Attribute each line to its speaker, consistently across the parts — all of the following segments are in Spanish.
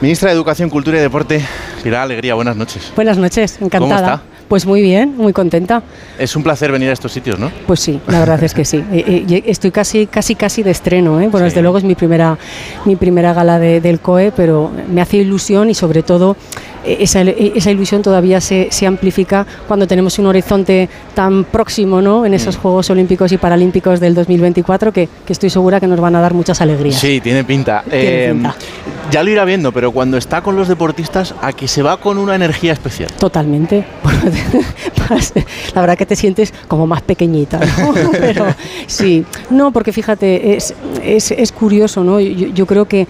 Speaker 1: Ministra de Educación, Cultura y Deporte, Pilar Alegría, buenas noches.
Speaker 2: Buenas noches, encantada.
Speaker 1: ¿Cómo está?
Speaker 2: Pues muy bien, muy contenta.
Speaker 1: Es un placer venir a estos sitios, ¿no?
Speaker 2: Pues sí, la verdad es que sí. Eh, eh, estoy casi, casi, casi de estreno. ¿eh? Bueno,
Speaker 1: Sí.
Speaker 2: desde luego es mi primera, mi primera gala de- del COE, pero me hace ilusión y sobre todo eh, esa, esa ilusión todavía se, se amplifica cuando tenemos un horizonte tan próximo ¿no? en
Speaker 1: Mm.
Speaker 2: esos Juegos Olímpicos y Paralímpicos del 2024 que, que estoy segura que nos van a dar muchas alegrías.
Speaker 1: Sí, tiene pinta.
Speaker 2: Tiene
Speaker 1: Eh,
Speaker 2: pinta.
Speaker 1: Ya lo irá viendo, pero cuando está con los deportistas, a que se va con una energía especial.
Speaker 2: Totalmente. La verdad que te sientes como más pequeñita, ¿no? Pero sí, no, porque fíjate, es, es, es curioso, ¿no? Yo, yo creo que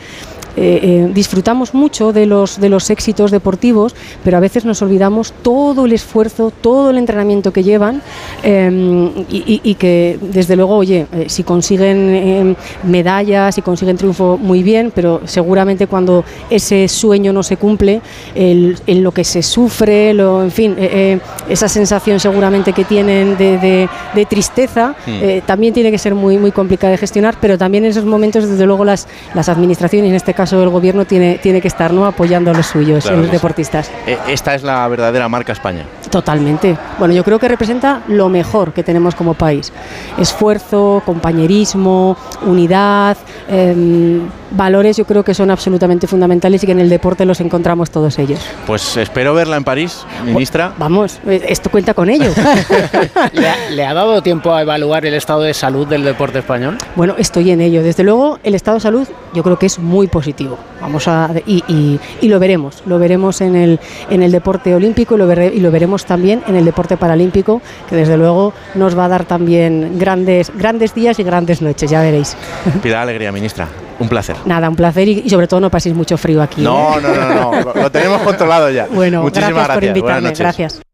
Speaker 2: eh, eh, disfrutamos mucho de los, de los éxitos deportivos, pero a veces nos olvidamos todo el esfuerzo, todo el entrenamiento que llevan eh, y, que, desde luego, oye, eh, si consiguen eh, medallas, si consiguen triunfo, muy bien, pero seguramente cuando ese sueño no se cumple, el, en lo que se sufre, lo, en fin, esa sensación seguramente que tienen de, de- de tristeza,
Speaker 1: Mm.
Speaker 2: también tiene que ser muy, muy complicada de gestionar, pero también en esos momentos, desde luego, las, las administraciones, en este caso el gobierno, tiene, tiene que estar ¿no? apoyando a los suyos,
Speaker 1: Claro
Speaker 2: a los deportistas.
Speaker 1: Eh, Esta es la verdadera marca España.
Speaker 2: Totalmente. Bueno, yo creo que representa lo mejor que tenemos como país. Esfuerzo, compañerismo, unidad, em, valores yo creo que son absolutamente fundamentales y que en el deporte los encontramos todos ellos.
Speaker 1: Pues espero verla en París, ministra.
Speaker 2: Vamos, eh, esto cuenta con ello.
Speaker 3: ¿Le ha, le ha dado tiempo a evaluar el estado de salud del deporte español?
Speaker 2: Bueno, estoy en ello. Desde luego, el estado de salud yo creo que es muy positivo. Vamos a y, y- y lo veremos, lo veremos en el en el deporte olímpico y lo, veré- y lo veremos también en el deporte paralímpico, que desde luego nos va a dar también grandes grandes días y grandes noches. Ya veréis.
Speaker 1: Pilar Alegría, ministra. Un placer.
Speaker 2: Nada, un placer y, y sobre todo no paséis mucho frío aquí. ¿eh?
Speaker 1: No, no, no, no. Lo, tenemos controlado ya.
Speaker 2: Bueno,
Speaker 1: Muchísimas
Speaker 2: gracias por
Speaker 1: gracias.
Speaker 2: Invitarme. Gracias.